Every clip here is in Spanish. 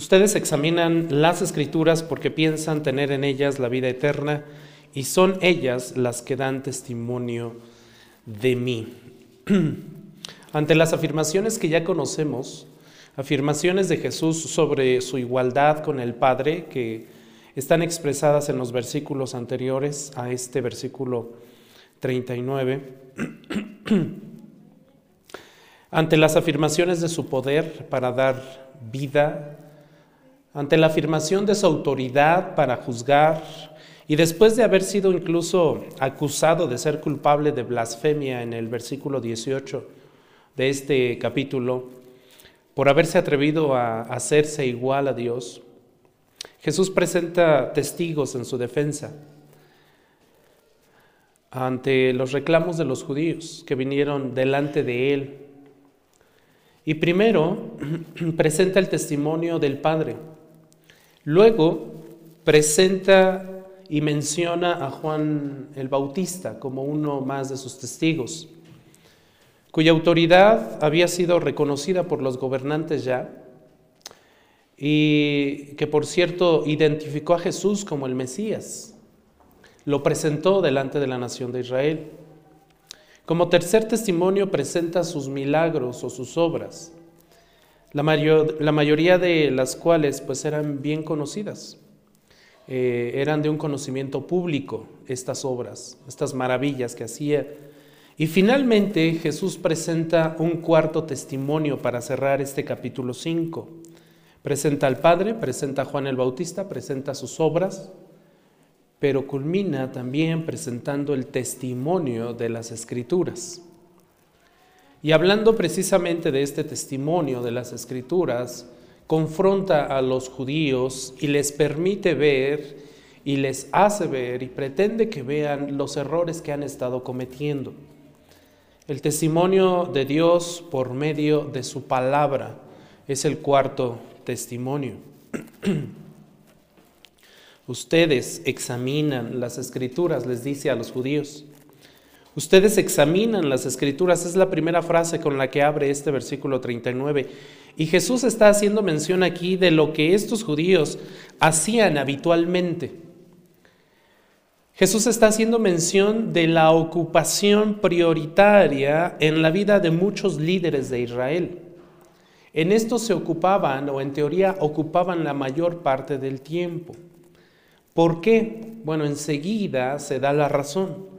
Ustedes examinan las escrituras porque piensan tener en ellas la vida eterna y son ellas las que dan testimonio de mí. Ante las afirmaciones que ya conocemos, afirmaciones de Jesús sobre su igualdad con el Padre, que están expresadas en los versículos anteriores a este versículo 39, ante las afirmaciones de su poder para dar vida, ante la afirmación de su autoridad para juzgar, y después de haber sido incluso acusado de ser culpable de blasfemia en el versículo 18 de este capítulo, por haberse atrevido a hacerse igual a Dios, Jesús presenta testigos en su defensa ante los reclamos de los judíos que vinieron delante de él. Y primero presenta el testimonio del Padre. Luego presenta y menciona a Juan el Bautista como uno más de sus testigos, cuya autoridad había sido reconocida por los gobernantes ya, y que por cierto identificó a Jesús como el Mesías, lo presentó delante de la nación de Israel. Como tercer testimonio presenta sus milagros o sus obras, la, la mayoría de las cuales pues eran bien conocidas. Eh, eran de un conocimiento público estas obras, estas maravillas que hacía. Y finalmente Jesús presenta un cuarto testimonio para cerrar este capítulo 5. Presenta al Padre, presenta a Juan el Bautista, presenta sus obras, pero culmina también presentando el testimonio de las Escrituras. Y hablando precisamente de este testimonio de las Escrituras, confronta a los judíos y les permite ver y les hace ver y pretende que vean los errores que han estado cometiendo. El testimonio de Dios por medio de su palabra es el cuarto testimonio. Ustedes examinan las escrituras, les dice a los judíos. Ustedes examinan las escrituras, es la primera frase con la que abre este versículo 39. Y Jesús está haciendo mención aquí de lo que estos judíos hacían habitualmente. Jesús está haciendo mención de la ocupación prioritaria en la vida de muchos líderes de Israel. En esto se ocupaban, o en teoría ocupaban la mayor parte del tiempo. ¿Por qué? Bueno, enseguida se da la razón.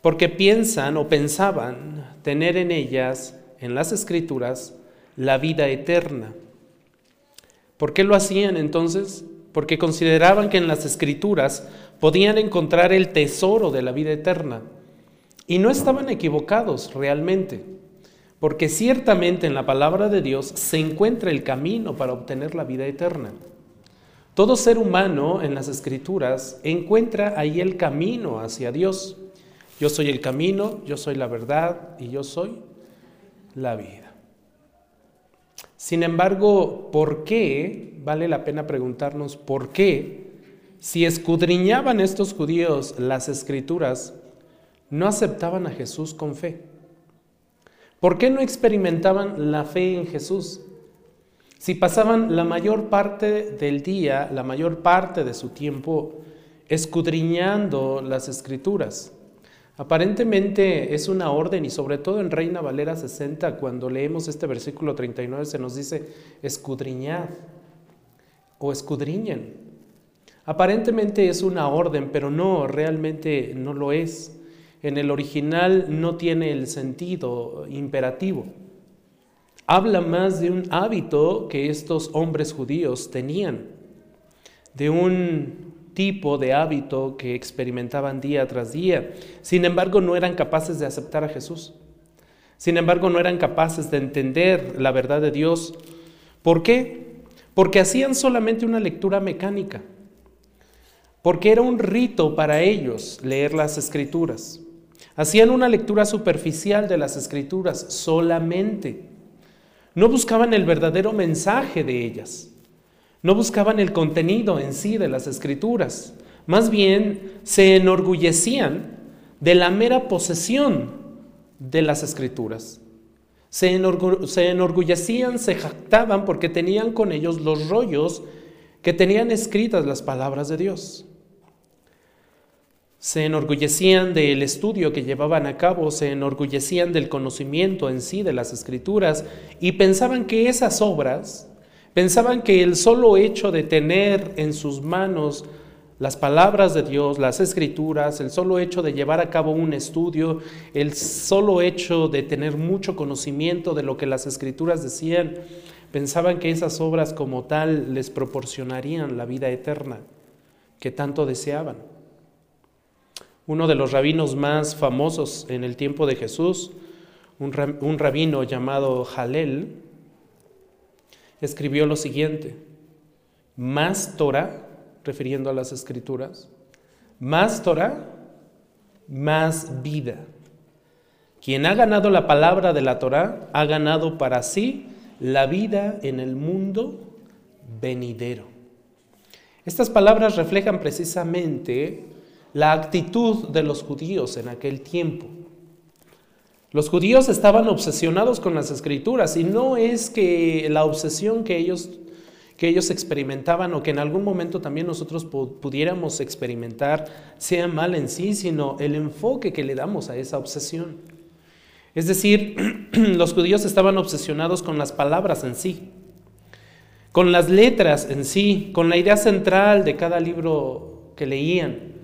Porque piensan o pensaban tener en ellas, en las escrituras, la vida eterna. ¿Por qué lo hacían entonces? Porque consideraban que en las escrituras podían encontrar el tesoro de la vida eterna. Y no estaban equivocados realmente, porque ciertamente en la palabra de Dios se encuentra el camino para obtener la vida eterna. Todo ser humano en las escrituras encuentra ahí el camino hacia Dios. Yo soy el camino, yo soy la verdad y yo soy la vida. Sin embargo, ¿por qué? Vale la pena preguntarnos por qué, si escudriñaban estos judíos las escrituras, no aceptaban a Jesús con fe. ¿Por qué no experimentaban la fe en Jesús? Si pasaban la mayor parte del día, la mayor parte de su tiempo, escudriñando las escrituras, Aparentemente es una orden y sobre todo en Reina Valera 60, cuando leemos este versículo 39, se nos dice escudriñad o escudriñen. Aparentemente es una orden, pero no, realmente no lo es. En el original no tiene el sentido imperativo. Habla más de un hábito que estos hombres judíos tenían, de un tipo de hábito que experimentaban día tras día. Sin embargo, no eran capaces de aceptar a Jesús. Sin embargo, no eran capaces de entender la verdad de Dios. ¿Por qué? Porque hacían solamente una lectura mecánica. Porque era un rito para ellos leer las escrituras. Hacían una lectura superficial de las escrituras solamente. No buscaban el verdadero mensaje de ellas. No buscaban el contenido en sí de las escrituras, más bien se enorgullecían de la mera posesión de las escrituras. Se, enorgullecían, se jactaban porque tenían con ellos los rollos que tenían escritas las palabras de Dios. Se enorgullecían del estudio que llevaban a cabo, se enorgullecían del conocimiento en sí de las escrituras y pensaban que esas obras, pensaban que el solo hecho de tener en sus manos las palabras de Dios, las escrituras, el solo hecho de llevar a cabo un estudio, el solo hecho de tener mucho conocimiento de lo que las escrituras decían, pensaban que esas obras como tal les proporcionarían la vida eterna que tanto deseaban. Uno de los rabinos más famosos en el tiempo de Jesús, un, rabino llamado Jalel, escribió lo siguiente, más Torah, refiriendo a las escrituras, más Torah, más vida. Quien ha ganado la palabra de la Torah ha ganado para sí la vida en el mundo venidero. Estas palabras reflejan precisamente la actitud de los judíos en aquel tiempo. Los judíos estaban obsesionados con las escrituras y no es que la obsesión que ellos, que ellos experimentaban o que en algún momento también nosotros pudiéramos experimentar sea mal en sí, sino el enfoque que le damos a esa obsesión. Es decir, los judíos estaban obsesionados con las palabras en sí, con las letras en sí, con la idea central de cada libro que leían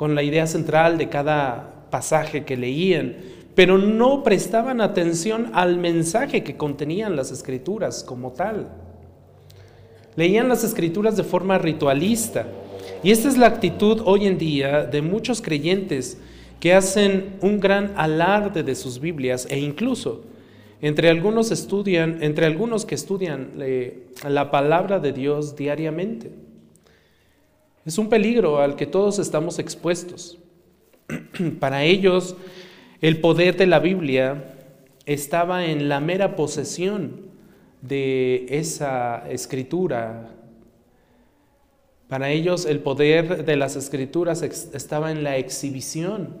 con la idea central de cada pasaje que leían, pero no prestaban atención al mensaje que contenían las escrituras como tal. Leían las escrituras de forma ritualista. Y esta es la actitud hoy en día de muchos creyentes que hacen un gran alarde de sus Biblias e incluso entre algunos estudian, entre algunos que estudian eh, la palabra de Dios diariamente. Es un peligro al que todos estamos expuestos. Para ellos, el poder de la Biblia estaba en la mera posesión de esa escritura. Para ellos el poder de las escrituras estaba en la exhibición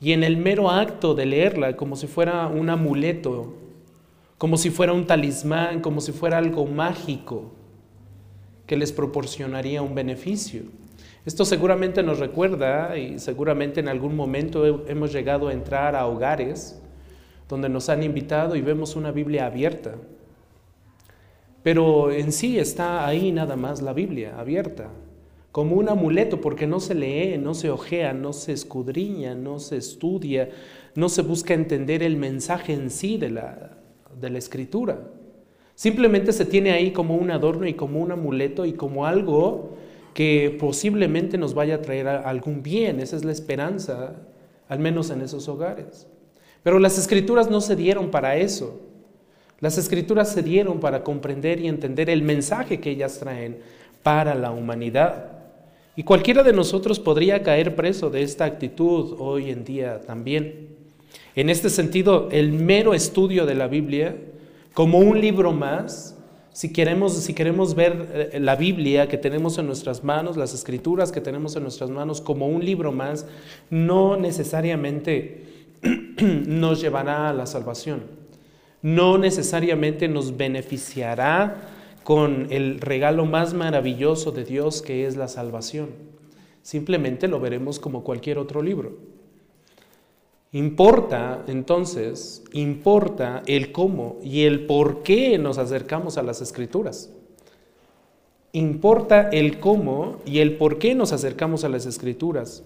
y en el mero acto de leerla, como si fuera un amuleto, como si fuera un talismán, como si fuera algo mágico que les proporcionaría un beneficio. Esto seguramente nos recuerda y seguramente en algún momento hemos llegado a entrar a hogares donde nos han invitado y vemos una Biblia abierta. Pero en sí está ahí nada más la Biblia abierta, como un amuleto, porque no se lee, no se ojea, no se escudriña, no se estudia, no se busca entender el mensaje en sí de la, de la escritura. Simplemente se tiene ahí como un adorno y como un amuleto y como algo que posiblemente nos vaya a traer algún bien. Esa es la esperanza, al menos en esos hogares. Pero las escrituras no se dieron para eso. Las escrituras se dieron para comprender y entender el mensaje que ellas traen para la humanidad. Y cualquiera de nosotros podría caer preso de esta actitud hoy en día también. En este sentido, el mero estudio de la Biblia como un libro más, si queremos, si queremos ver eh, la Biblia que tenemos en nuestras manos, las escrituras que tenemos en nuestras manos como un libro más, no necesariamente nos llevará a la salvación. No necesariamente nos beneficiará con el regalo más maravilloso de Dios que es la salvación. Simplemente lo veremos como cualquier otro libro. Importa, entonces, importa el cómo y el por qué nos acercamos a las escrituras. Importa el cómo y el por qué nos acercamos a las escrituras.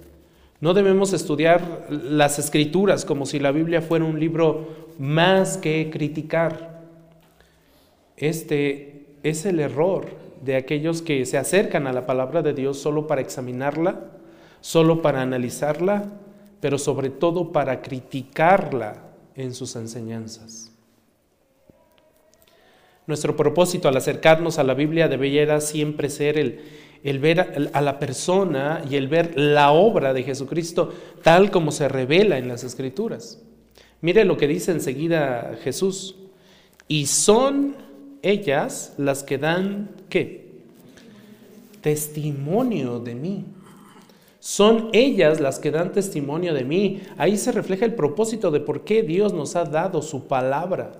No debemos estudiar las escrituras como si la Biblia fuera un libro más que criticar. Este es el error de aquellos que se acercan a la palabra de Dios solo para examinarla, solo para analizarla pero sobre todo para criticarla en sus enseñanzas. Nuestro propósito al acercarnos a la Biblia debería siempre ser el, ver a la persona y el ver la obra de Jesucristo tal como se revela en las Escrituras. Mire lo que dice enseguida Jesús. Y son ellas las que dan, ¿qué? Testimonio de mí. Son ellas las que dan testimonio de mí. Ahí se refleja el propósito de por qué Dios nos ha dado su palabra.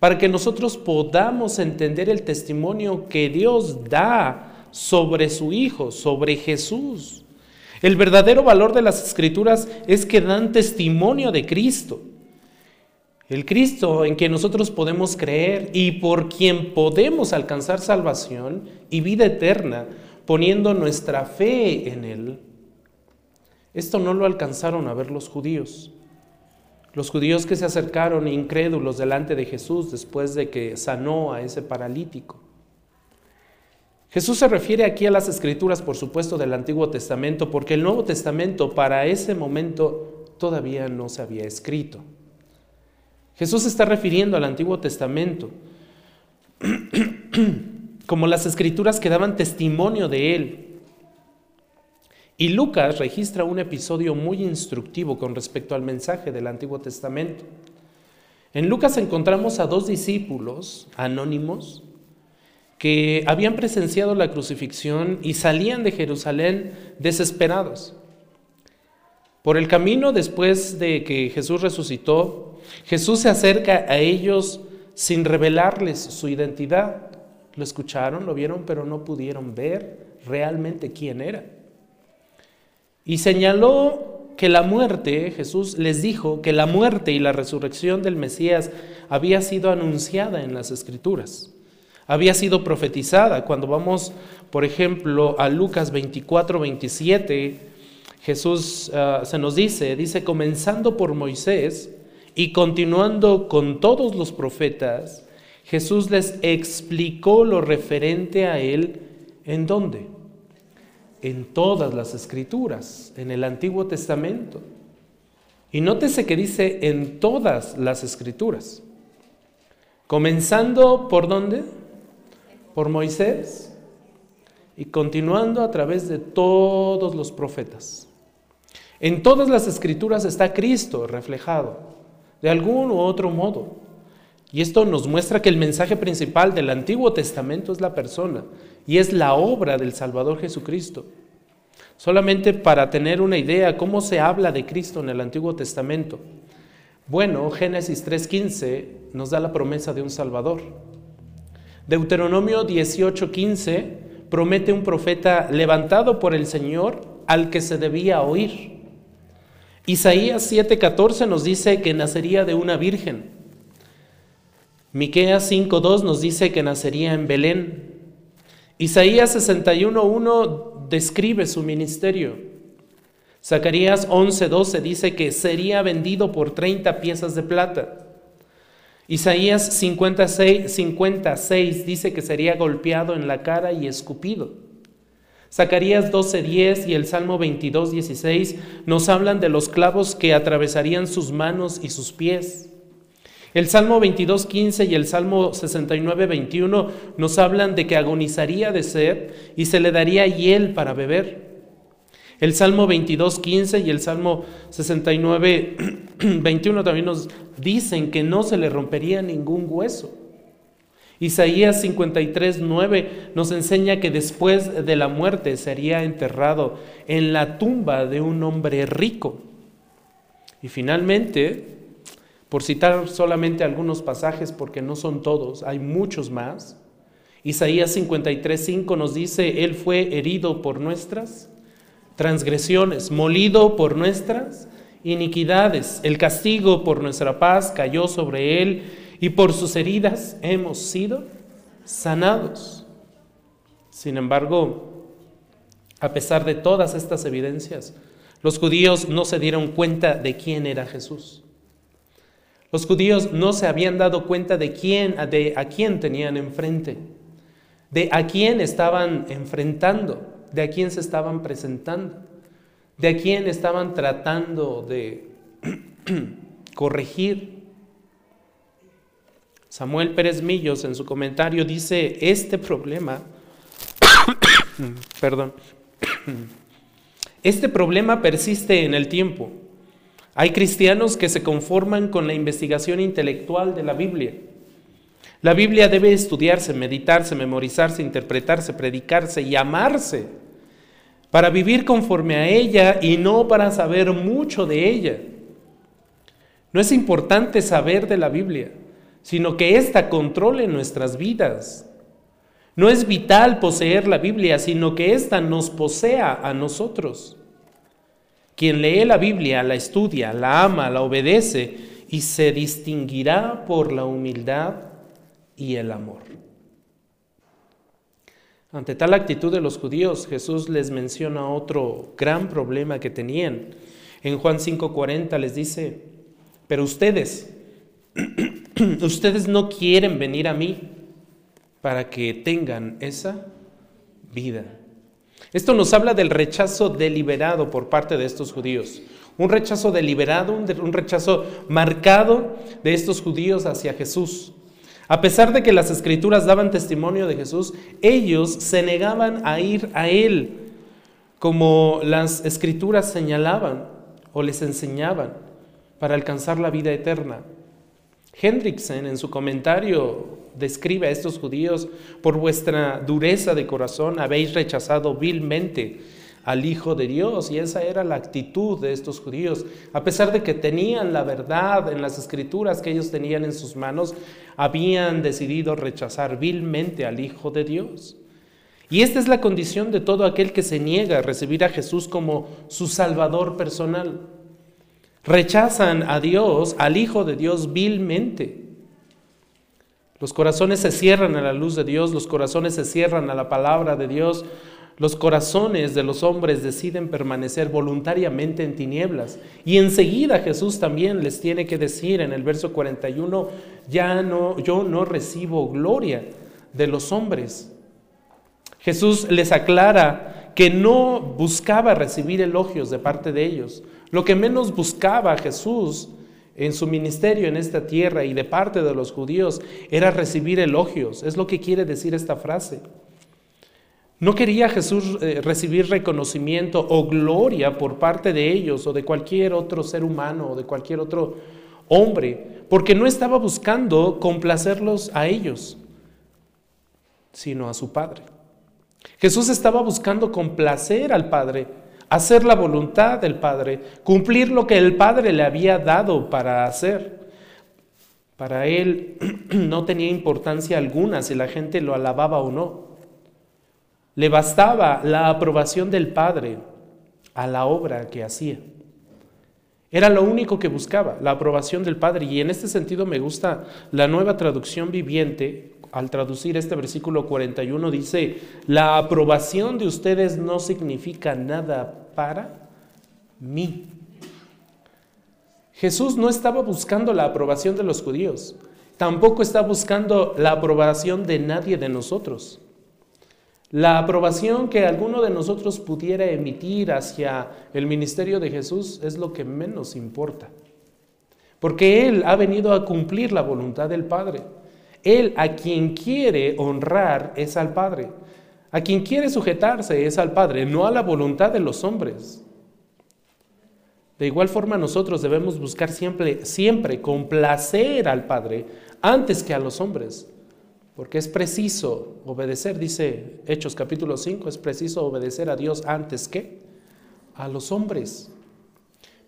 Para que nosotros podamos entender el testimonio que Dios da sobre su Hijo, sobre Jesús. El verdadero valor de las escrituras es que dan testimonio de Cristo. El Cristo en quien nosotros podemos creer y por quien podemos alcanzar salvación y vida eterna poniendo nuestra fe en Él. Esto no lo alcanzaron a ver los judíos. Los judíos que se acercaron incrédulos delante de Jesús después de que sanó a ese paralítico. Jesús se refiere aquí a las escrituras, por supuesto, del Antiguo Testamento, porque el Nuevo Testamento para ese momento todavía no se había escrito. Jesús está refiriendo al Antiguo Testamento. como las escrituras que daban testimonio de él. Y Lucas registra un episodio muy instructivo con respecto al mensaje del Antiguo Testamento. En Lucas encontramos a dos discípulos anónimos que habían presenciado la crucifixión y salían de Jerusalén desesperados. Por el camino después de que Jesús resucitó, Jesús se acerca a ellos sin revelarles su identidad. Lo escucharon, lo vieron, pero no pudieron ver realmente quién era. Y señaló que la muerte, Jesús les dijo que la muerte y la resurrección del Mesías había sido anunciada en las Escrituras, había sido profetizada. Cuando vamos, por ejemplo, a Lucas 24, 27, Jesús ah, se nos dice, dice, comenzando por Moisés y continuando con todos los profetas, Jesús les explicó lo referente a Él en dónde? En todas las escrituras, en el Antiguo Testamento. Y nótese que dice en todas las escrituras. Comenzando por dónde? Por Moisés y continuando a través de todos los profetas. En todas las escrituras está Cristo reflejado, de algún u otro modo. Y esto nos muestra que el mensaje principal del Antiguo Testamento es la persona y es la obra del Salvador Jesucristo. Solamente para tener una idea cómo se habla de Cristo en el Antiguo Testamento. Bueno, Génesis 3.15 nos da la promesa de un Salvador. Deuteronomio 18.15 promete un profeta levantado por el Señor al que se debía oír. Isaías 7:14 nos dice que nacería de una virgen. Miqueas 5:2 nos dice que nacería en Belén. Isaías 61:1 describe su ministerio. Zacarías 11:12 dice que sería vendido por 30 piezas de plata. Isaías 56, 56 dice que sería golpeado en la cara y escupido. Zacarías 12:10 y el Salmo 22:16 nos hablan de los clavos que atravesarían sus manos y sus pies. El Salmo 22.15 y el Salmo 69.21 nos hablan de que agonizaría de sed y se le daría hiel para beber. El Salmo 22.15 y el Salmo 69.21 también nos dicen que no se le rompería ningún hueso. Isaías 53.9 nos enseña que después de la muerte sería enterrado en la tumba de un hombre rico. Y finalmente, por citar solamente algunos pasajes, porque no son todos, hay muchos más. Isaías 53:5 nos dice, Él fue herido por nuestras transgresiones, molido por nuestras iniquidades. El castigo por nuestra paz cayó sobre Él y por sus heridas hemos sido sanados. Sin embargo, a pesar de todas estas evidencias, los judíos no se dieron cuenta de quién era Jesús. Los judíos no se habían dado cuenta de quién, de a quién tenían enfrente, de a quién estaban enfrentando, de a quién se estaban presentando, de a quién estaban tratando de corregir. Samuel Pérez Millos en su comentario dice, este problema, perdón, este problema persiste en el tiempo hay cristianos que se conforman con la investigación intelectual de la Biblia. La Biblia debe estudiarse, meditarse, memorizarse, interpretarse, predicarse y amarse. para vivir conforme a ella y no para saber mucho de ella. No es importante saber de la Biblia, sino que ésta controle nuestras vidas. No es vital poseer la Biblia, sino que ésta nos posea a nosotros. Quien lee la Biblia, la estudia, la ama, la obedece y se distinguirá por la humildad y el amor. Ante tal actitud de los judíos, Jesús les menciona otro gran problema que tenían. En Juan 5:40 les dice, pero ustedes, ustedes no quieren venir a mí para que tengan esa vida. Esto nos habla del rechazo deliberado por parte de estos judíos. Un rechazo deliberado, un rechazo marcado de estos judíos hacia Jesús. A pesar de que las escrituras daban testimonio de Jesús, ellos se negaban a ir a Él, como las escrituras señalaban o les enseñaban, para alcanzar la vida eterna. Hendrickson en su comentario describe a estos judíos, por vuestra dureza de corazón habéis rechazado vilmente al Hijo de Dios. Y esa era la actitud de estos judíos. A pesar de que tenían la verdad en las escrituras que ellos tenían en sus manos, habían decidido rechazar vilmente al Hijo de Dios. Y esta es la condición de todo aquel que se niega a recibir a Jesús como su Salvador personal. Rechazan a Dios, al Hijo de Dios, vilmente. Los corazones se cierran a la luz de Dios, los corazones se cierran a la palabra de Dios, los corazones de los hombres deciden permanecer voluntariamente en tinieblas. Y enseguida Jesús también les tiene que decir en el verso 41, ya no, yo no recibo gloria de los hombres. Jesús les aclara que no buscaba recibir elogios de parte de ellos. Lo que menos buscaba Jesús en su ministerio en esta tierra y de parte de los judíos era recibir elogios. Es lo que quiere decir esta frase. No quería Jesús eh, recibir reconocimiento o gloria por parte de ellos o de cualquier otro ser humano o de cualquier otro hombre, porque no estaba buscando complacerlos a ellos, sino a su Padre. Jesús estaba buscando complacer al Padre, hacer la voluntad del Padre, cumplir lo que el Padre le había dado para hacer. Para él no tenía importancia alguna si la gente lo alababa o no. Le bastaba la aprobación del Padre a la obra que hacía. Era lo único que buscaba, la aprobación del Padre. Y en este sentido me gusta la nueva traducción viviente. Al traducir este versículo 41 dice, la aprobación de ustedes no significa nada para mí. Jesús no estaba buscando la aprobación de los judíos, tampoco está buscando la aprobación de nadie de nosotros. La aprobación que alguno de nosotros pudiera emitir hacia el ministerio de Jesús es lo que menos importa. Porque Él ha venido a cumplir la voluntad del Padre. Él a quien quiere honrar es al Padre. A quien quiere sujetarse es al Padre, no a la voluntad de los hombres. De igual forma nosotros debemos buscar siempre, siempre complacer al Padre antes que a los hombres. Porque es preciso obedecer, dice Hechos capítulo 5, es preciso obedecer a Dios antes que a los hombres.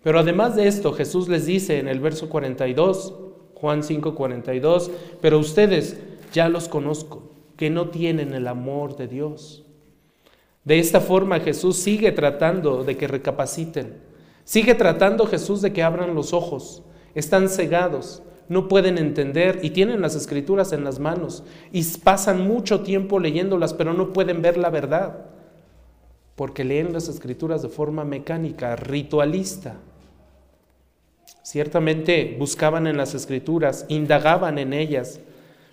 Pero además de esto, Jesús les dice en el verso 42, Juan 5, 42, pero ustedes ya los conozco, que no tienen el amor de Dios. De esta forma Jesús sigue tratando de que recapaciten, sigue tratando Jesús de que abran los ojos, están cegados, no pueden entender y tienen las escrituras en las manos y pasan mucho tiempo leyéndolas, pero no pueden ver la verdad, porque leen las escrituras de forma mecánica, ritualista. Ciertamente buscaban en las escrituras, indagaban en ellas,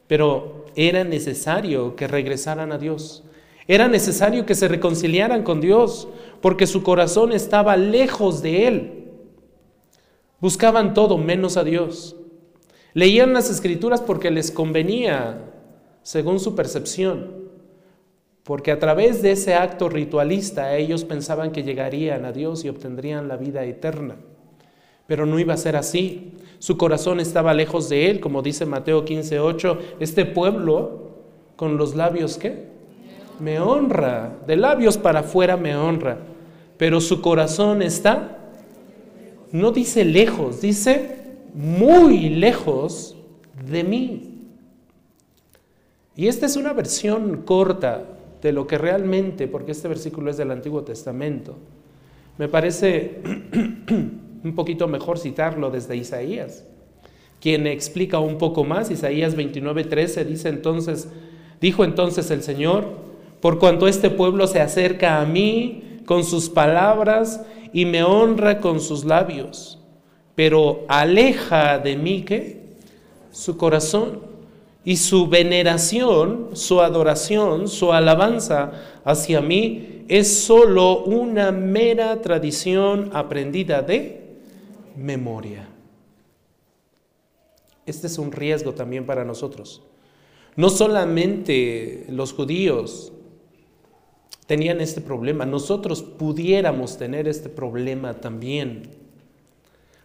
pero era necesario que regresaran a Dios. Era necesario que se reconciliaran con Dios, porque su corazón estaba lejos de Él. Buscaban todo menos a Dios. Leían las escrituras porque les convenía, según su percepción, porque a través de ese acto ritualista ellos pensaban que llegarían a Dios y obtendrían la vida eterna. Pero no iba a ser así. Su corazón estaba lejos de él, como dice Mateo 15:8, este pueblo con los labios qué? me honra, de labios para afuera me honra, pero su corazón está, no dice lejos, dice muy lejos de mí. Y esta es una versión corta de lo que realmente, porque este versículo es del Antiguo Testamento, me parece un poquito mejor citarlo desde Isaías, quien explica un poco más. Isaías 29:13 dice entonces, dijo entonces el Señor, por cuanto este pueblo se acerca a mí con sus palabras y me honra con sus labios, pero aleja de mí que su corazón y su veneración, su adoración, su alabanza hacia mí es solo una mera tradición aprendida de memoria. Este es un riesgo también para nosotros. No solamente los judíos tenían este problema, nosotros pudiéramos tener este problema también.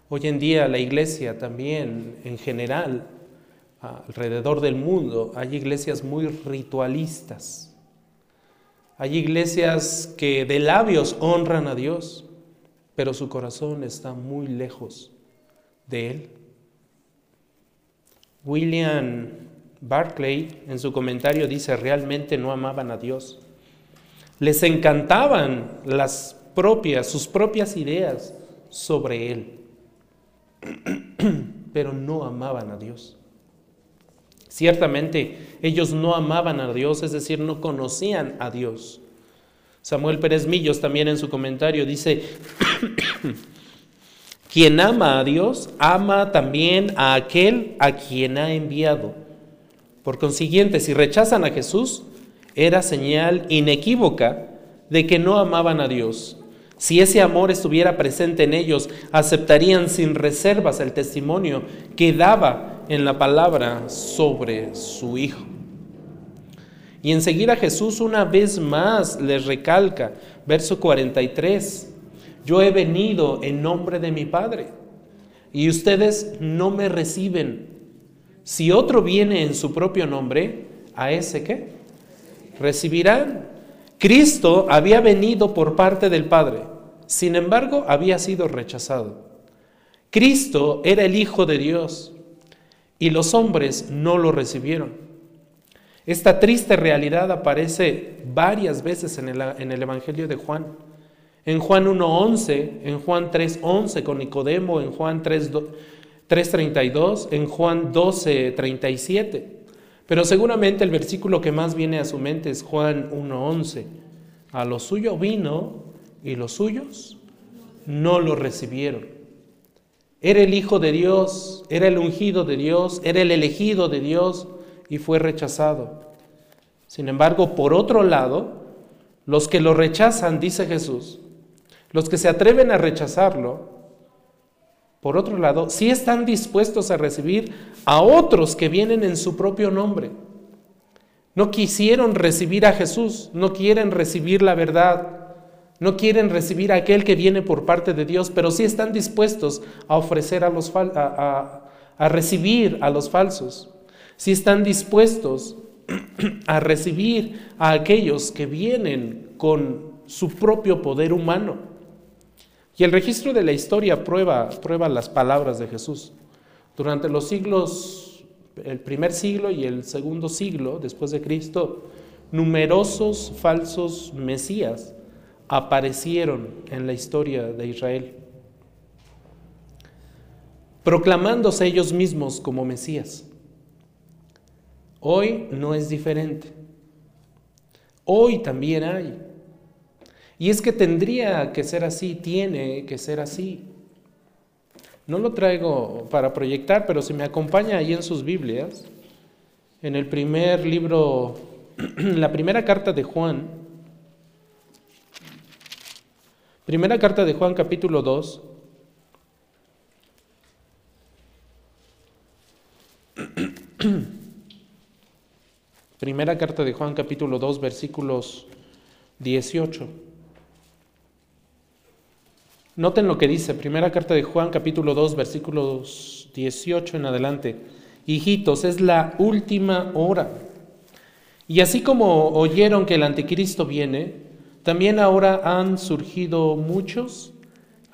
Hoy en día la iglesia también en general alrededor del mundo hay iglesias muy ritualistas. Hay iglesias que de labios honran a Dios, pero su corazón está muy lejos de Él. William Barclay en su comentario dice, realmente no amaban a Dios. Les encantaban las propias, sus propias ideas sobre Él, pero no amaban a Dios. Ciertamente ellos no amaban a Dios, es decir, no conocían a Dios. Samuel Pérez Millos también en su comentario dice, quien ama a Dios, ama también a aquel a quien ha enviado. Por consiguiente, si rechazan a Jesús, era señal inequívoca de que no amaban a Dios. Si ese amor estuviera presente en ellos, aceptarían sin reservas el testimonio que daba en la palabra sobre su Hijo. Y enseguida Jesús una vez más les recalca, verso 43, yo he venido en nombre de mi Padre y ustedes no me reciben. Si otro viene en su propio nombre, ¿a ese qué? Recibirán. Cristo había venido por parte del Padre, sin embargo había sido rechazado. Cristo era el Hijo de Dios y los hombres no lo recibieron. Esta triste realidad aparece varias veces en el, Evangelio de Juan. En Juan 1.11, en Juan 3.11 con Nicodemo, en Juan 3.32, en Juan 12.37. Pero seguramente el versículo que más viene a su mente es Juan 1.11. A lo suyo vino y los suyos no lo recibieron. Era el Hijo de Dios, era el ungido de Dios, era el elegido de Dios y fue rechazado. Sin embargo, por otro lado, los que lo rechazan, dice Jesús, los que se atreven a rechazarlo, por otro lado, sí están dispuestos a recibir a otros que vienen en su propio nombre. No quisieron recibir a Jesús, no quieren recibir la verdad, no quieren recibir a aquel que viene por parte de Dios, pero sí están dispuestos a ofrecer a los a, a recibir a los falsos. Sí están dispuestos a recibir a aquellos que vienen con su propio poder humano. Y el registro de la historia prueba, prueba las palabras de Jesús. Durante los siglos, el primer siglo y el segundo siglo después de Cristo, numerosos falsos mesías aparecieron en la historia de Israel, proclamándose ellos mismos como Mesías. Hoy no es diferente. Hoy también hay. Y es que tendría que ser así, tiene que ser así. No lo traigo para proyectar, pero si me acompaña ahí en sus Biblias, en el primer libro, la primera carta de Juan, Primera carta de Juan capítulo 2. Primera carta de Juan capítulo 2 versículos 18. Noten lo que dice, primera carta de Juan capítulo 2 versículos 18 en adelante. Hijitos, es la última hora. Y así como oyeron que el anticristo viene, también ahora han surgido muchos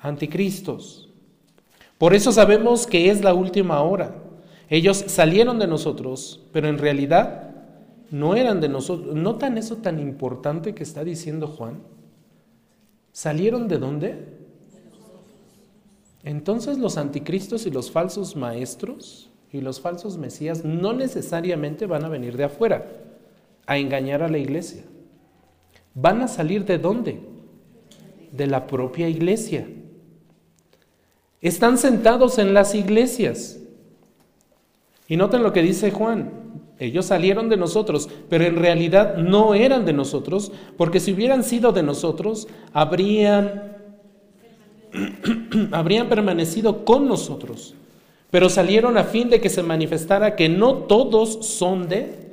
anticristos. Por eso sabemos que es la última hora. Ellos salieron de nosotros, pero en realidad no eran de nosotros. ¿Notan eso tan importante que está diciendo Juan? ¿Salieron de dónde? Entonces los anticristos y los falsos maestros y los falsos mesías no necesariamente van a venir de afuera a engañar a la iglesia. ¿Van a salir de dónde? De la propia iglesia. Están sentados en las iglesias. Y noten lo que dice Juan. Ellos salieron de nosotros, pero en realidad no eran de nosotros, porque si hubieran sido de nosotros, habrían, habrían permanecido con nosotros. Pero salieron a fin de que se manifestara que no todos son de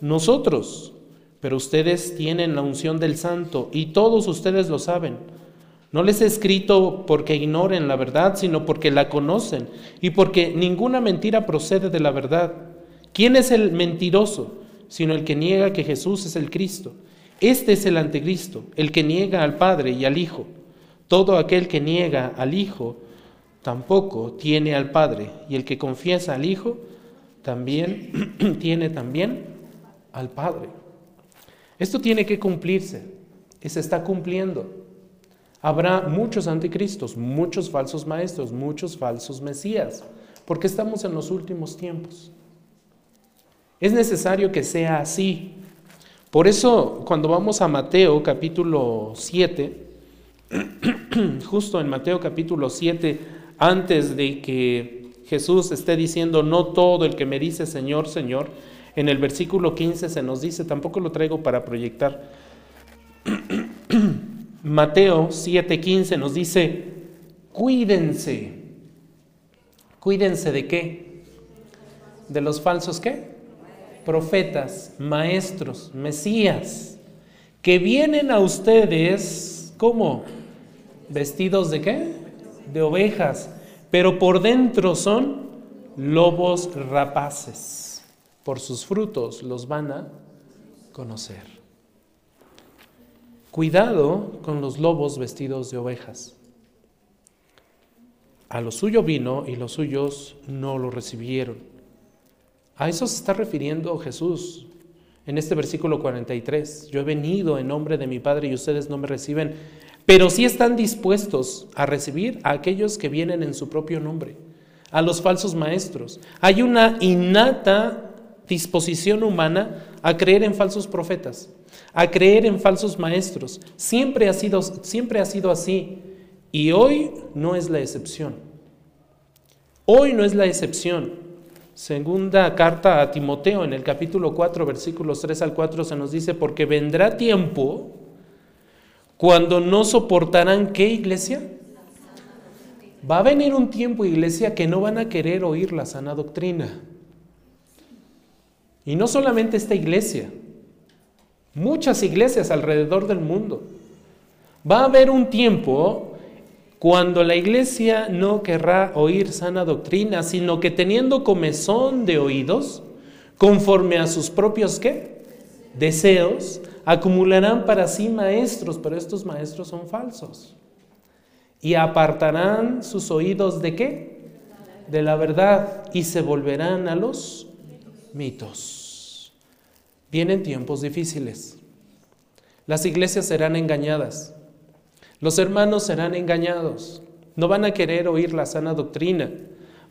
nosotros, pero ustedes tienen la unción del santo y todos ustedes lo saben. No les he escrito porque ignoren la verdad, sino porque la conocen y porque ninguna mentira procede de la verdad. ¿Quién es el mentiroso? Sino el que niega que Jesús es el Cristo. Este es el anticristo, el que niega al Padre y al Hijo. Todo aquel que niega al Hijo tampoco tiene al Padre, y el que confiesa al Hijo también tiene también al Padre. Esto tiene que cumplirse y se está cumpliendo. Habrá muchos anticristos, muchos falsos maestros, muchos falsos mesías, porque estamos en los últimos tiempos. Es necesario que sea así. Por eso, cuando vamos a Mateo capítulo 7, justo en Mateo capítulo 7, antes de que Jesús esté diciendo, no todo el que me dice Señor, Señor, en el versículo 15 se nos dice, tampoco lo traigo para proyectar, Mateo 7:15 nos dice, cuídense, cuídense de qué? De los falsos qué? Profetas, maestros, mesías, que vienen a ustedes, ¿cómo? Vestidos de qué? de ovejas, pero por dentro son lobos rapaces. Por sus frutos los van a conocer. Cuidado con los lobos vestidos de ovejas. A lo suyo vino y los suyos no lo recibieron. A eso se está refiriendo Jesús en este versículo 43. Yo he venido en nombre de mi Padre y ustedes no me reciben pero sí están dispuestos a recibir a aquellos que vienen en su propio nombre, a los falsos maestros. Hay una innata disposición humana a creer en falsos profetas, a creer en falsos maestros. Siempre ha sido, siempre ha sido así y hoy no es la excepción. Hoy no es la excepción. Segunda carta a Timoteo en el capítulo 4 versículos 3 al 4 se nos dice, porque vendrá tiempo cuando no soportarán qué iglesia? Va a venir un tiempo, iglesia, que no van a querer oír la sana doctrina. Y no solamente esta iglesia, muchas iglesias alrededor del mundo. Va a haber un tiempo cuando la iglesia no querrá oír sana doctrina, sino que teniendo comezón de oídos, conforme a sus propios qué? Deseos, acumularán para sí maestros, pero estos maestros son falsos. Y apartarán sus oídos de qué? De la verdad y se volverán a los mitos. Vienen tiempos difíciles. Las iglesias serán engañadas. Los hermanos serán engañados. No van a querer oír la sana doctrina.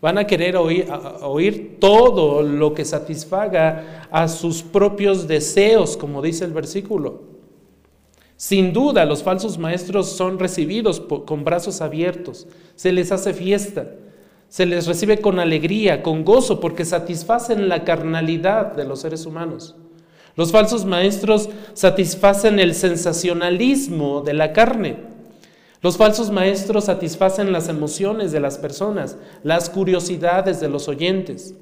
Van a querer oír, todo lo que satisfaga a sus propios deseos, como dice el versículo. Sin duda, los falsos maestros son recibidos con brazos abiertos, se les hace fiesta, se les recibe con alegría, con gozo, porque satisfacen la carnalidad de los seres humanos. Los falsos maestros satisfacen el sensacionalismo de la carne. Los falsos maestros satisfacen las emociones de las personas, las curiosidades de los oyentes.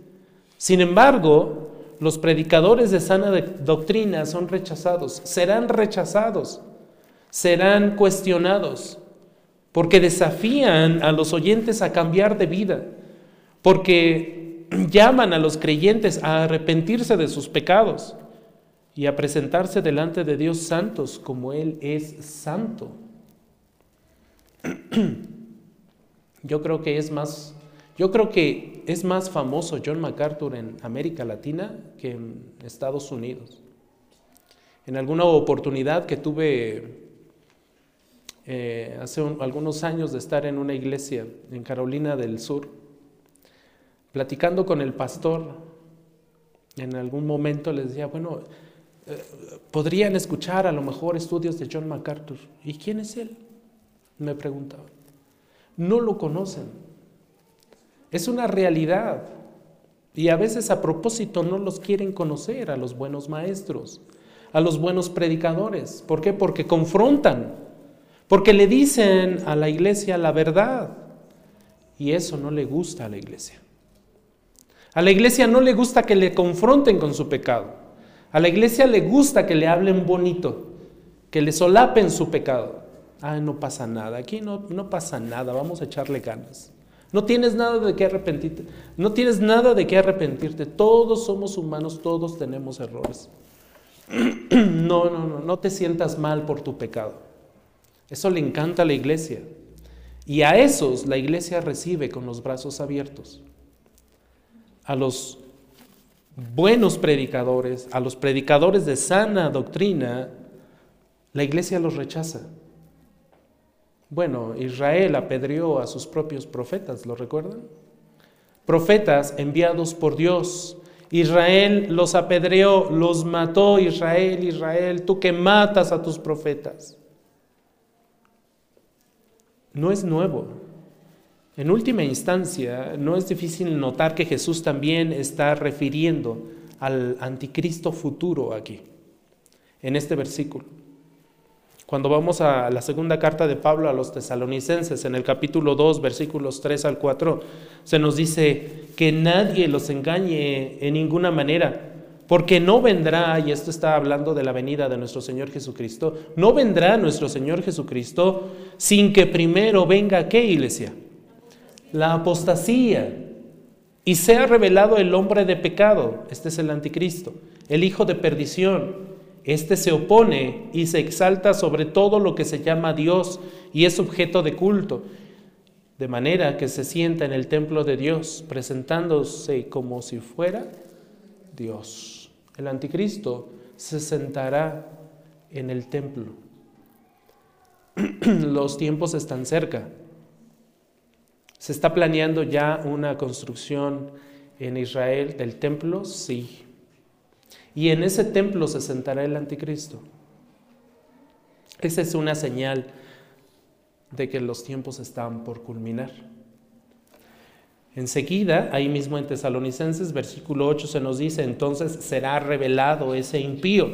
Sin embargo, los predicadores de sana doctrina son rechazados, serán rechazados, serán cuestionados, porque desafían a los oyentes a cambiar de vida, porque llaman a los creyentes a arrepentirse de sus pecados. y a presentarse delante de Dios santos como Él es santo. Yo creo que es más, yo creo que es más famoso John MacArthur en América Latina que en Estados Unidos. En alguna oportunidad que tuve eh, hace algunos años de estar en una iglesia en Carolina del Sur, platicando con el pastor, en algún momento les decía, bueno, eh, podrían escuchar a lo mejor estudios de John MacArthur. ¿Y quién es él? Me preguntaba. No lo conocen. Es una realidad. Y a veces a propósito no los quieren conocer a los buenos maestros, a los buenos predicadores. ¿Por qué? Porque confrontan, porque le dicen a la iglesia la verdad. Y eso no le gusta a la iglesia. A la iglesia no le gusta que le confronten con su pecado. A la iglesia le gusta que le hablen bonito, que le solapen su pecado. Ah, no pasa nada, aquí no, no pasa nada, vamos a echarle ganas. No tienes nada de qué arrepentirte, no tienes nada de qué arrepentirte. Todos somos humanos, todos tenemos errores. No, no, no, no te sientas mal por tu pecado. Eso le encanta a la iglesia. Y a esos la iglesia recibe con los brazos abiertos a los buenos predicadores, a los predicadores de sana doctrina, la iglesia los rechaza. Bueno, Israel apedreó a sus propios profetas, ¿lo recuerdan? Profetas enviados por Dios. Israel los apedreó, los mató Israel, Israel, tú que matas a tus profetas. No es nuevo. En última instancia, no es difícil notar que Jesús también está refiriendo al anticristo futuro aquí, en este versículo. Cuando vamos a la segunda carta de Pablo a los tesalonicenses, en el capítulo 2, versículos 3 al 4, se nos dice que nadie los engañe en ninguna manera, porque no vendrá, y esto está hablando de la venida de nuestro Señor Jesucristo, no vendrá nuestro Señor Jesucristo sin que primero venga, ¿qué iglesia? la apostasía y sea revelado el hombre de pecado, este es el anticristo, el hijo de perdición. Este se opone y se exalta sobre todo lo que se llama Dios y es objeto de culto, de manera que se sienta en el templo de Dios, presentándose como si fuera Dios. El anticristo se sentará en el templo. Los tiempos están cerca. ¿Se está planeando ya una construcción en Israel del templo? Sí. Y en ese templo se sentará el anticristo. Esa es una señal de que los tiempos están por culminar. Enseguida, ahí mismo en Tesalonicenses, versículo 8 se nos dice, entonces será revelado ese impío,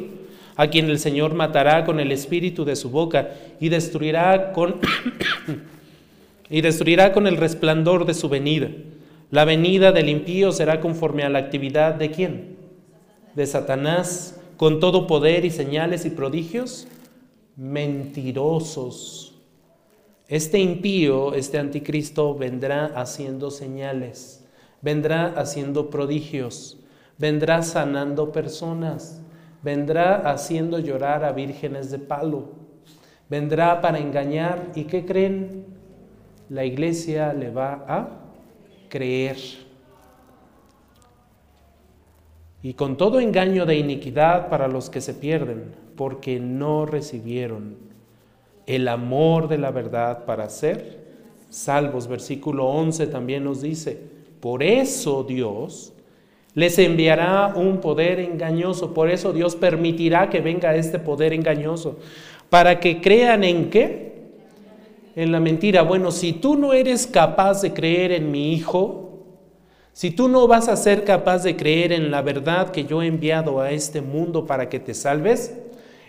a quien el Señor matará con el espíritu de su boca y destruirá con y destruirá con el resplandor de su venida. La venida del impío será conforme a la actividad de quién? De Satanás, con todo poder y señales y prodigios mentirosos. Este impío, este anticristo, vendrá haciendo señales, vendrá haciendo prodigios, vendrá sanando personas, vendrá haciendo llorar a vírgenes de palo, vendrá para engañar. ¿Y qué creen? la iglesia le va a creer. Y con todo engaño de iniquidad para los que se pierden, porque no recibieron el amor de la verdad para ser salvos. Versículo 11 también nos dice, por eso Dios les enviará un poder engañoso, por eso Dios permitirá que venga este poder engañoso, para que crean en qué? en la mentira. Bueno, si tú no eres capaz de creer en mi Hijo, si tú no vas a ser capaz de creer en la verdad que yo he enviado a este mundo para que te salves,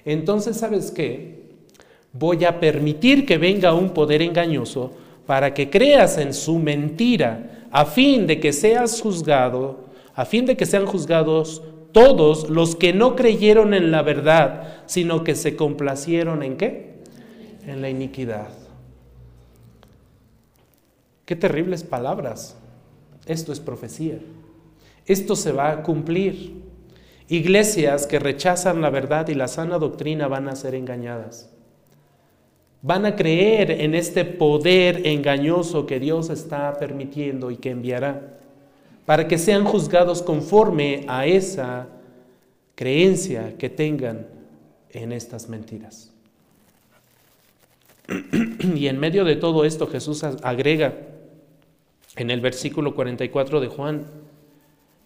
entonces sabes qué? Voy a permitir que venga un poder engañoso para que creas en su mentira, a fin de que seas juzgado, a fin de que sean juzgados todos los que no creyeron en la verdad, sino que se complacieron en qué? En la iniquidad. Qué terribles palabras. Esto es profecía. Esto se va a cumplir. Iglesias que rechazan la verdad y la sana doctrina van a ser engañadas. Van a creer en este poder engañoso que Dios está permitiendo y que enviará para que sean juzgados conforme a esa creencia que tengan en estas mentiras. Y en medio de todo esto Jesús agrega en el versículo 44 de Juan,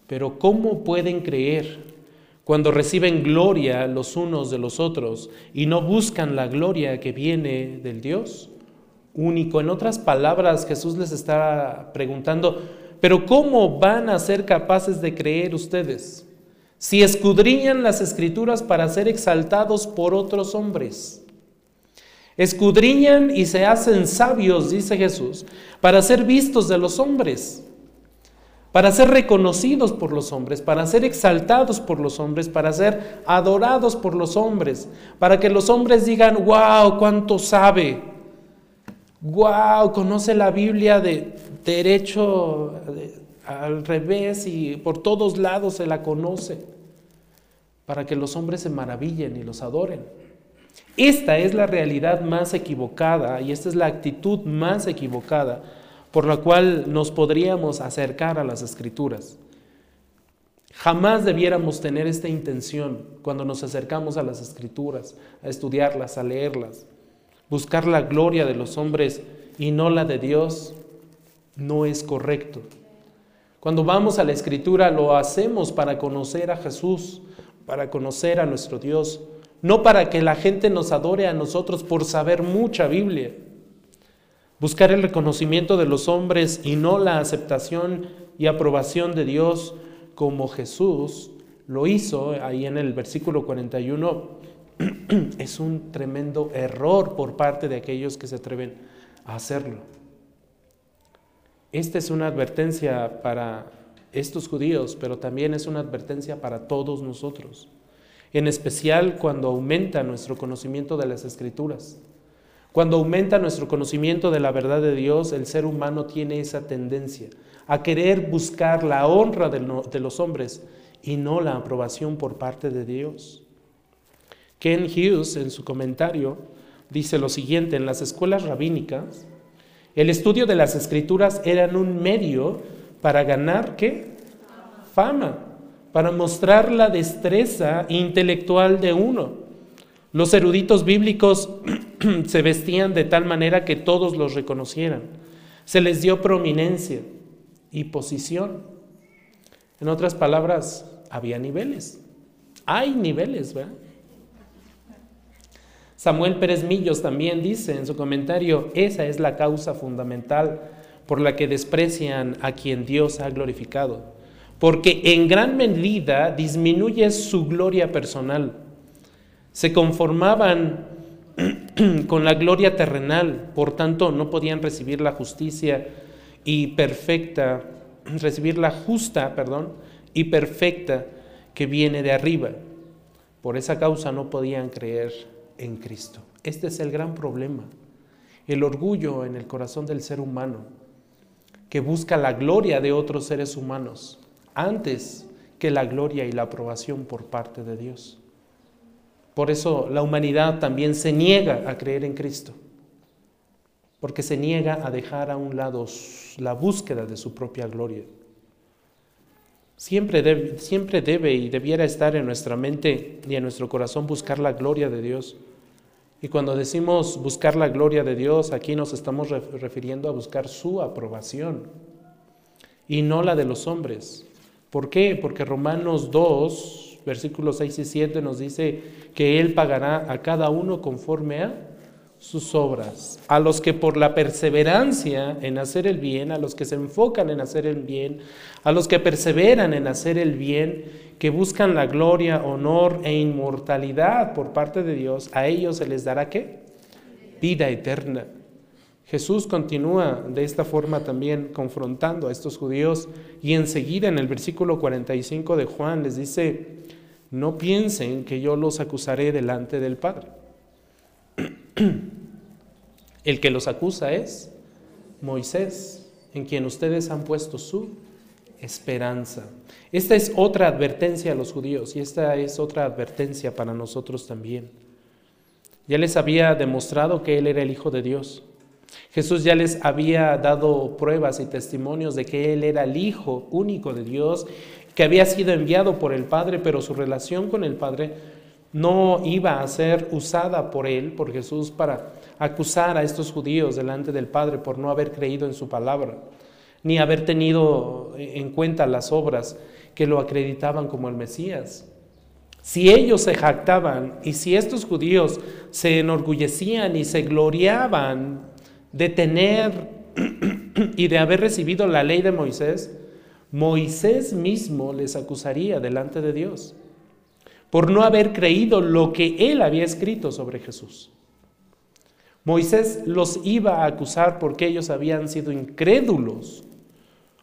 pero ¿cómo pueden creer cuando reciben gloria los unos de los otros y no buscan la gloria que viene del Dios único? En otras palabras, Jesús les está preguntando, pero ¿cómo van a ser capaces de creer ustedes si escudriñan las escrituras para ser exaltados por otros hombres? Escudriñan y se hacen sabios, dice Jesús, para ser vistos de los hombres, para ser reconocidos por los hombres, para ser exaltados por los hombres, para ser adorados por los hombres, para que los hombres digan, wow, cuánto sabe, wow, conoce la Biblia de derecho al revés y por todos lados se la conoce, para que los hombres se maravillen y los adoren. Esta es la realidad más equivocada y esta es la actitud más equivocada por la cual nos podríamos acercar a las escrituras. Jamás debiéramos tener esta intención cuando nos acercamos a las escrituras, a estudiarlas, a leerlas. Buscar la gloria de los hombres y no la de Dios no es correcto. Cuando vamos a la escritura lo hacemos para conocer a Jesús, para conocer a nuestro Dios, no para que la gente nos adore a nosotros por saber mucha Biblia. Buscar el reconocimiento de los hombres y no la aceptación y aprobación de Dios como Jesús lo hizo ahí en el versículo 41 es un tremendo error por parte de aquellos que se atreven a hacerlo. Esta es una advertencia para estos judíos, pero también es una advertencia para todos nosotros en especial cuando aumenta nuestro conocimiento de las escrituras. Cuando aumenta nuestro conocimiento de la verdad de Dios, el ser humano tiene esa tendencia a querer buscar la honra de, los hombres y no la aprobación por parte de Dios. Ken Hughes en su comentario dice lo siguiente, en las escuelas rabínicas, el estudio de las escrituras era un medio para ganar qué? Fama para mostrar la destreza intelectual de uno. Los eruditos bíblicos se vestían de tal manera que todos los reconocieran. Se les dio prominencia y posición. En otras palabras, había niveles. Hay niveles, ¿verdad? Samuel Pérez Millos también dice en su comentario, esa es la causa fundamental por la que desprecian a quien Dios ha glorificado porque en gran medida disminuye su gloria personal. Se conformaban con la gloria terrenal, por tanto no podían recibir la justicia y perfecta, recibir la justa, perdón, y perfecta que viene de arriba. Por esa causa no podían creer en Cristo. Este es el gran problema, el orgullo en el corazón del ser humano, que busca la gloria de otros seres humanos antes que la gloria y la aprobación por parte de Dios. Por eso la humanidad también se niega a creer en Cristo, porque se niega a dejar a un lado la búsqueda de su propia gloria. Siempre debe, y debiera estar en nuestra mente y en nuestro corazón buscar la gloria de Dios. Y cuando decimos buscar la gloria de Dios, aquí nos estamos refiriendo a buscar su aprobación y no la de los hombres. ¿Por qué? Porque Romanos 2, versículos 6 y 7 nos dice que Él pagará a cada uno conforme a sus obras. A los que por la perseverancia en hacer el bien, a los que se enfocan en hacer el bien, a los que perseveran en hacer el bien, que buscan la gloria, honor e inmortalidad por parte de Dios, a ellos se les dará qué? Vida eterna. Jesús continúa de esta forma también confrontando a estos judíos y enseguida en el versículo 45 de Juan les dice, no piensen que yo los acusaré delante del Padre. El que los acusa es Moisés, en quien ustedes han puesto su esperanza. Esta es otra advertencia a los judíos y esta es otra advertencia para nosotros también. Ya les había demostrado que Él era el Hijo de Dios. Jesús ya les había dado pruebas y testimonios de que Él era el Hijo único de Dios, que había sido enviado por el Padre, pero su relación con el Padre no iba a ser usada por Él, por Jesús, para acusar a estos judíos delante del Padre por no haber creído en su palabra, ni haber tenido en cuenta las obras que lo acreditaban como el Mesías. Si ellos se jactaban y si estos judíos se enorgullecían y se gloriaban de tener y de haber recibido la ley de Moisés, Moisés mismo les acusaría delante de Dios por no haber creído lo que él había escrito sobre Jesús. Moisés los iba a acusar porque ellos habían sido incrédulos,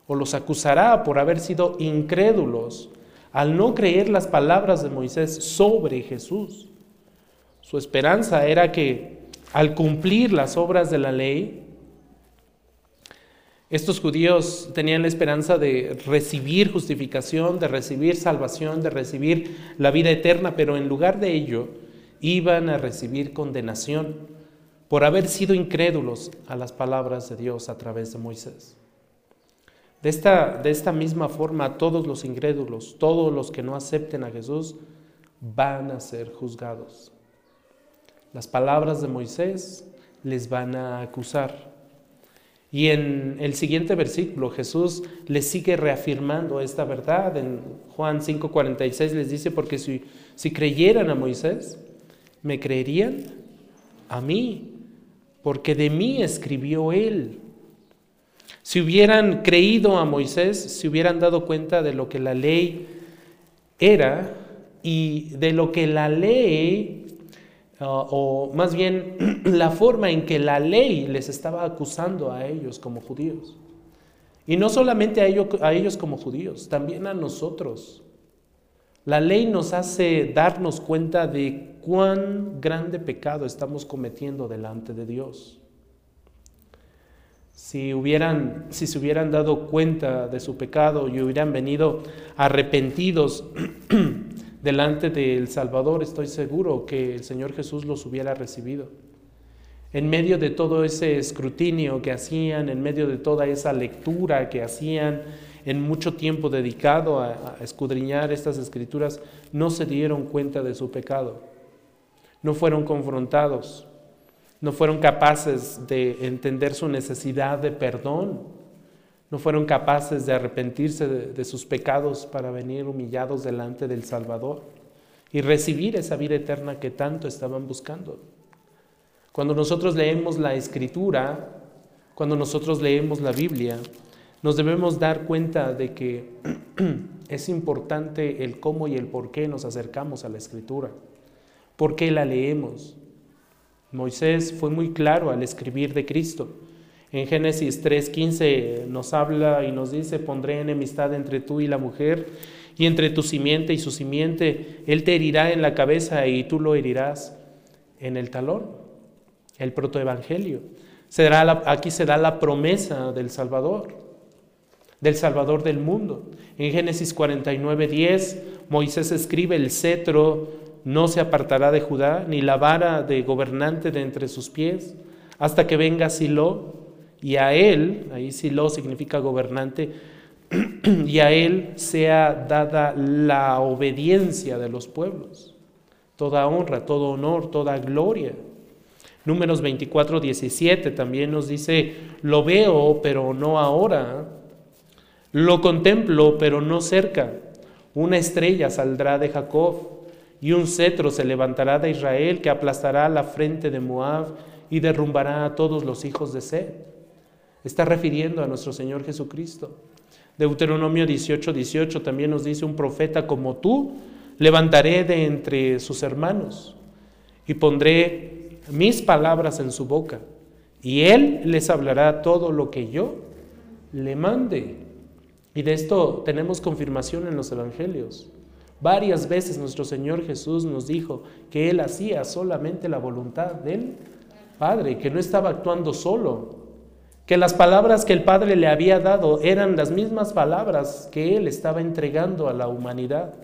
o los acusará por haber sido incrédulos al no creer las palabras de Moisés sobre Jesús. Su esperanza era que al cumplir las obras de la ley, estos judíos tenían la esperanza de recibir justificación, de recibir salvación, de recibir la vida eterna, pero en lugar de ello iban a recibir condenación por haber sido incrédulos a las palabras de Dios a través de Moisés. De esta, de esta misma forma, todos los incrédulos, todos los que no acepten a Jesús, van a ser juzgados. Las palabras de Moisés les van a acusar. Y en el siguiente versículo Jesús les sigue reafirmando esta verdad. En Juan 5:46 les dice, porque si, si creyeran a Moisés, me creerían a mí, porque de mí escribió él. Si hubieran creído a Moisés, se hubieran dado cuenta de lo que la ley era y de lo que la ley, uh, o más bien la forma en que la ley les estaba acusando a ellos como judíos. Y no solamente a ellos, a ellos como judíos, también a nosotros. La ley nos hace darnos cuenta de cuán grande pecado estamos cometiendo delante de Dios. Si, hubieran, si se hubieran dado cuenta de su pecado y hubieran venido arrepentidos delante del Salvador, estoy seguro que el Señor Jesús los hubiera recibido. En medio de todo ese escrutinio que hacían, en medio de toda esa lectura que hacían, en mucho tiempo dedicado a, escudriñar estas escrituras, no se dieron cuenta de su pecado, no fueron confrontados, no fueron capaces de entender su necesidad de perdón, no fueron capaces de arrepentirse de, sus pecados para venir humillados delante del Salvador y recibir esa vida eterna que tanto estaban buscando. Cuando nosotros leemos la escritura, cuando nosotros leemos la Biblia, nos debemos dar cuenta de que es importante el cómo y el por qué nos acercamos a la escritura, por qué la leemos, Moisés fue muy claro al escribir de Cristo. En Génesis 3:15 nos habla y nos dice, pondré enemistad entre tú y la mujer, y entre tu simiente y su simiente, él te herirá en la cabeza y tú lo herirás en el talón. El protoevangelio. Será aquí se da la promesa del Salvador, del Salvador del mundo. En Génesis 49:10, Moisés escribe, el cetro no se apartará de Judá, ni la vara de gobernante de entre sus pies, hasta que venga Silo, y a él, ahí Silo significa gobernante, y a él sea dada la obediencia de los pueblos, toda honra, todo honor, toda gloria. Números 24, 17 también nos dice, lo veo, pero no ahora, lo contemplo, pero no cerca. Una estrella saldrá de Jacob y un cetro se levantará de Israel que aplastará la frente de Moab y derrumbará a todos los hijos de Sed. Está refiriendo a nuestro Señor Jesucristo. Deuteronomio 18, 18 también nos dice, un profeta como tú levantaré de entre sus hermanos y pondré mis palabras en su boca y él les hablará todo lo que yo le mande. Y de esto tenemos confirmación en los evangelios. Varias veces nuestro Señor Jesús nos dijo que Él hacía solamente la voluntad del Padre, que no estaba actuando solo, que las palabras que el Padre le había dado eran las mismas palabras que Él estaba entregando a la humanidad.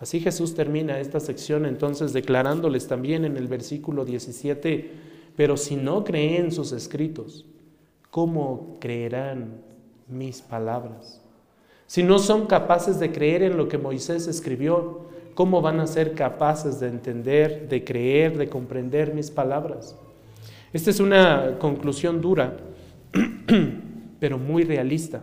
Así Jesús termina esta sección entonces declarándoles también en el versículo 17, pero si no creen sus escritos, ¿cómo creerán mis palabras? Si no son capaces de creer en lo que Moisés escribió, ¿cómo van a ser capaces de entender, de creer, de comprender mis palabras? Esta es una conclusión dura, pero muy realista,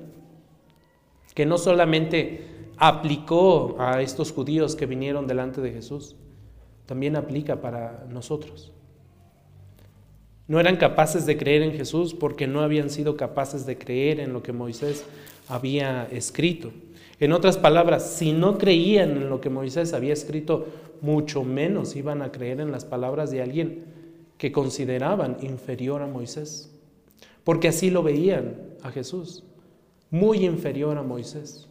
que no solamente aplicó a estos judíos que vinieron delante de Jesús, también aplica para nosotros. No eran capaces de creer en Jesús porque no habían sido capaces de creer en lo que Moisés había escrito. En otras palabras, si no creían en lo que Moisés había escrito, mucho menos iban a creer en las palabras de alguien que consideraban inferior a Moisés. Porque así lo veían a Jesús, muy inferior a Moisés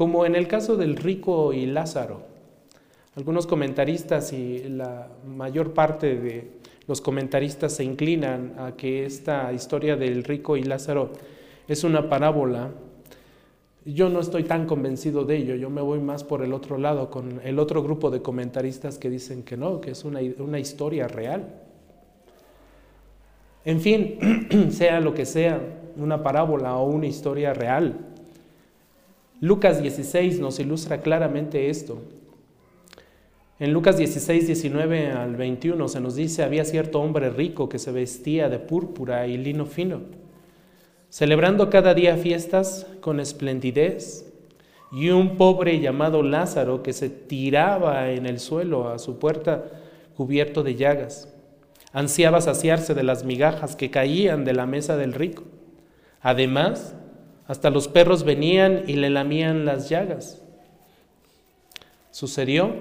como en el caso del rico y Lázaro. Algunos comentaristas y la mayor parte de los comentaristas se inclinan a que esta historia del rico y Lázaro es una parábola. Yo no estoy tan convencido de ello, yo me voy más por el otro lado, con el otro grupo de comentaristas que dicen que no, que es una, historia real. En fin, sea lo que sea, una parábola o una historia real, Lucas 16 nos ilustra claramente esto. En Lucas 16, 19 al 21 se nos dice, había cierto hombre rico que se vestía de púrpura y lino fino, celebrando cada día fiestas con esplendidez, y un pobre llamado Lázaro que se tiraba en el suelo a su puerta cubierto de llagas. Ansiaba saciarse de las migajas que caían de la mesa del rico. Además, hasta los perros venían y le lamían las llagas. Sucedió,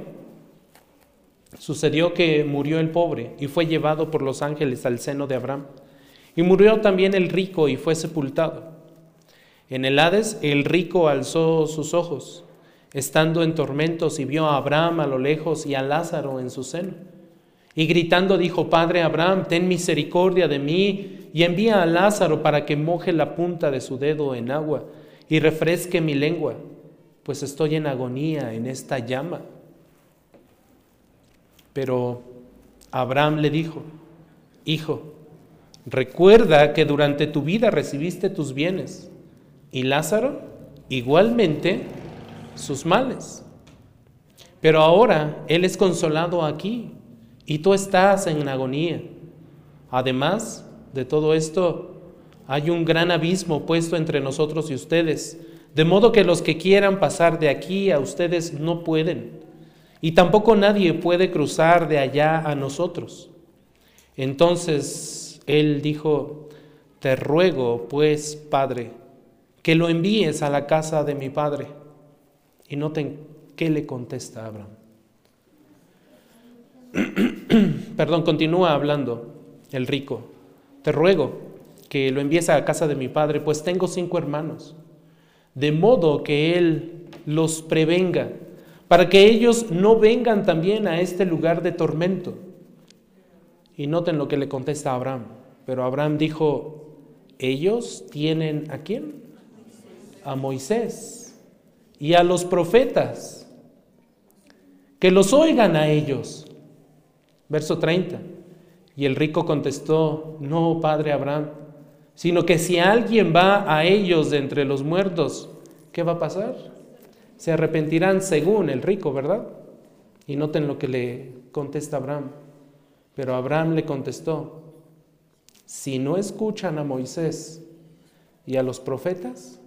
sucedió que murió el pobre y fue llevado por los ángeles al seno de Abraham. Y murió también el rico y fue sepultado. En el Hades el rico alzó sus ojos, estando en tormentos, y vio a Abraham a lo lejos y a Lázaro en su seno. Y gritando dijo, Padre Abraham, ten misericordia de mí y envía a Lázaro para que moje la punta de su dedo en agua y refresque mi lengua, pues estoy en agonía en esta llama. Pero Abraham le dijo, Hijo, recuerda que durante tu vida recibiste tus bienes y Lázaro igualmente sus males. Pero ahora Él es consolado aquí y tú estás en agonía. Además, de todo esto, hay un gran abismo puesto entre nosotros y ustedes, de modo que los que quieran pasar de aquí a ustedes no pueden, y tampoco nadie puede cruzar de allá a nosotros. Entonces él dijo, te ruego, pues, Padre, que lo envíes a la casa de mi Padre. Y noten qué le contesta Abraham. Perdón, continúa hablando el rico te ruego que lo envíes a casa de mi padre, pues tengo cinco hermanos, de modo que él los prevenga, para que ellos no vengan también a este lugar de tormento. Y noten lo que le contesta Abraham. Pero Abraham dijo, ellos tienen a quién? A Moisés y a los profetas. Que los oigan a ellos. Verso 30. Y el rico contestó, no, padre Abraham, sino que si alguien va a ellos de entre los muertos, ¿qué va a pasar? Se arrepentirán según el rico, ¿verdad? Y noten lo que le contesta Abraham. Pero Abraham le contestó, si no escuchan a Moisés y a los profetas,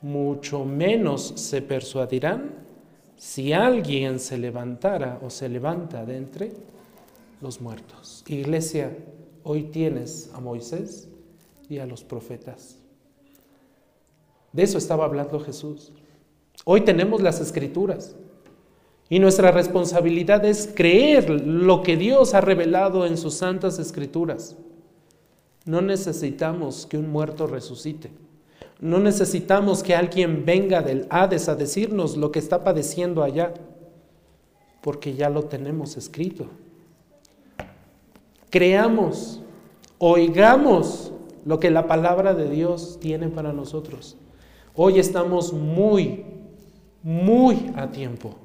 mucho menos se persuadirán si alguien se levantara o se levanta de entre los muertos. Iglesia, hoy tienes a Moisés y a los profetas. De eso estaba hablando Jesús. Hoy tenemos las escrituras y nuestra responsabilidad es creer lo que Dios ha revelado en sus santas escrituras. No necesitamos que un muerto resucite. No necesitamos que alguien venga del Hades a decirnos lo que está padeciendo allá, porque ya lo tenemos escrito creamos, Oigamos lo que la palabra de Dios tiene para nosotros. Hoy estamos muy, muy a tiempo.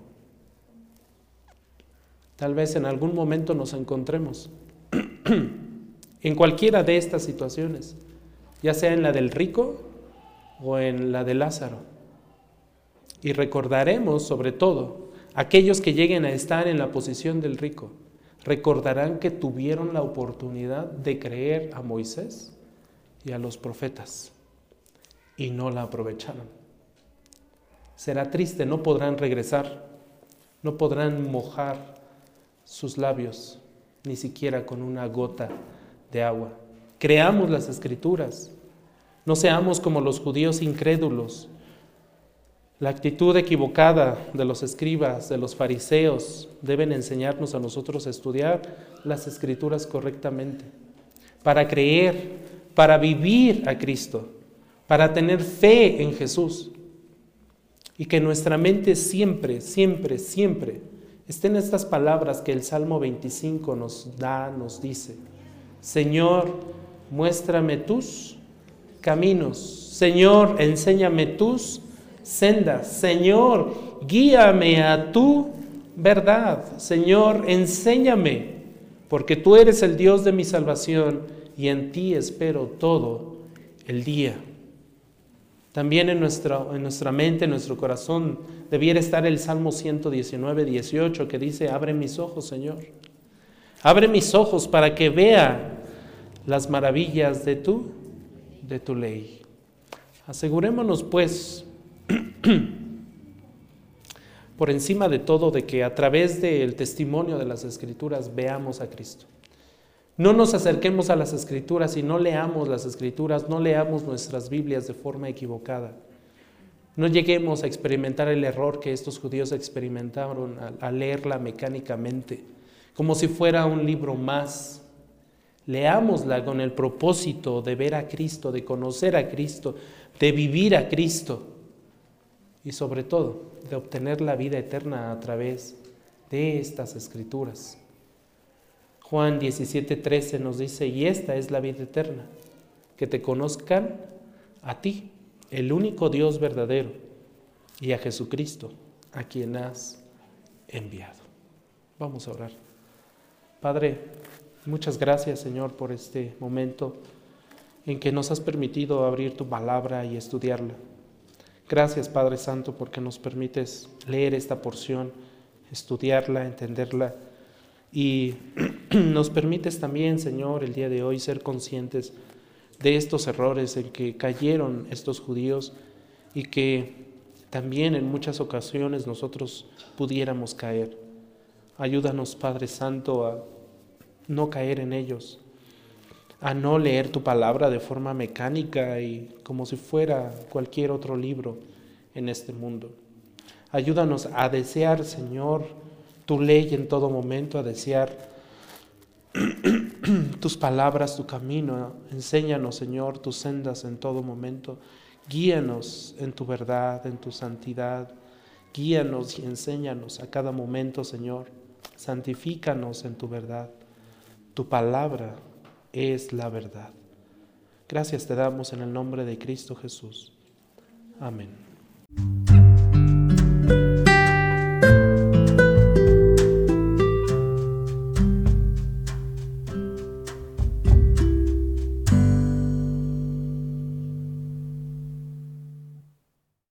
Tal vez en algún momento nos encontremos en cualquiera de estas situaciones, ya sea en la del rico o en la de Lázaro. Y recordaremos sobre todo aquellos que lleguen a estar en la posición del rico, recordarán que tuvieron la oportunidad de creer a Moisés y a los profetas y no la aprovecharon. Será triste, no podrán regresar, no podrán mojar sus labios, ni siquiera con una gota de agua. Creamos las escrituras, no seamos como los judíos incrédulos. La actitud equivocada de los escribas, de los fariseos, deben enseñarnos a nosotros a estudiar las escrituras correctamente, para creer, para vivir a Cristo, para tener fe en Jesús. Y que nuestra mente siempre, siempre, siempre estén estas palabras que el Salmo 25 nos da, nos dice. Señor, muéstrame tus caminos. Señor, enséñame tus sendas. Señor, guíame a tu verdad. Señor, enséñame, porque tú eres el Dios de mi salvación y en ti espero todo el día. También en nuestra, en nuestra mente, en nuestro corazón, debiera estar el Salmo 119, 18, que dice, abre mis ojos, Señor. Abre mis ojos para que vea las maravillas de tu, de tu ley. Asegurémonos, pues, por encima de todo, de que a través del testimonio de las Escrituras veamos a Cristo. No nos acerquemos a las escrituras y no leamos las escrituras, no leamos nuestras Biblias de forma equivocada. No lleguemos a experimentar el error que estos judíos experimentaron al, leerla mecánicamente, como si fuera un libro más. Leámosla con el propósito de ver a Cristo, de conocer a Cristo, de vivir a Cristo y sobre todo de obtener la vida eterna a través de estas escrituras. Juan 17:13 nos dice, y esta es la vida eterna, que te conozcan a ti, el único Dios verdadero, y a Jesucristo, a quien has enviado. Vamos a orar. Padre, muchas gracias Señor por este momento en que nos has permitido abrir tu palabra y estudiarla. Gracias Padre Santo porque nos permites leer esta porción, estudiarla, entenderla y nos permites también, Señor, el día de hoy ser conscientes de estos errores en que cayeron estos judíos y que también en muchas ocasiones nosotros pudiéramos caer. Ayúdanos, Padre Santo, a no caer en ellos, a no leer tu palabra de forma mecánica y como si fuera cualquier otro libro en este mundo. Ayúdanos a desear, Señor, tu ley en todo momento, a desear tus palabras, tu camino. Enséñanos, Señor, tus sendas en todo momento. Guíanos en tu verdad, en tu santidad. Guíanos y enséñanos a cada momento, Señor santifícanos en tu verdad. Tu palabra es la verdad. Gracias te damos en el nombre de Cristo Jesús. Amén.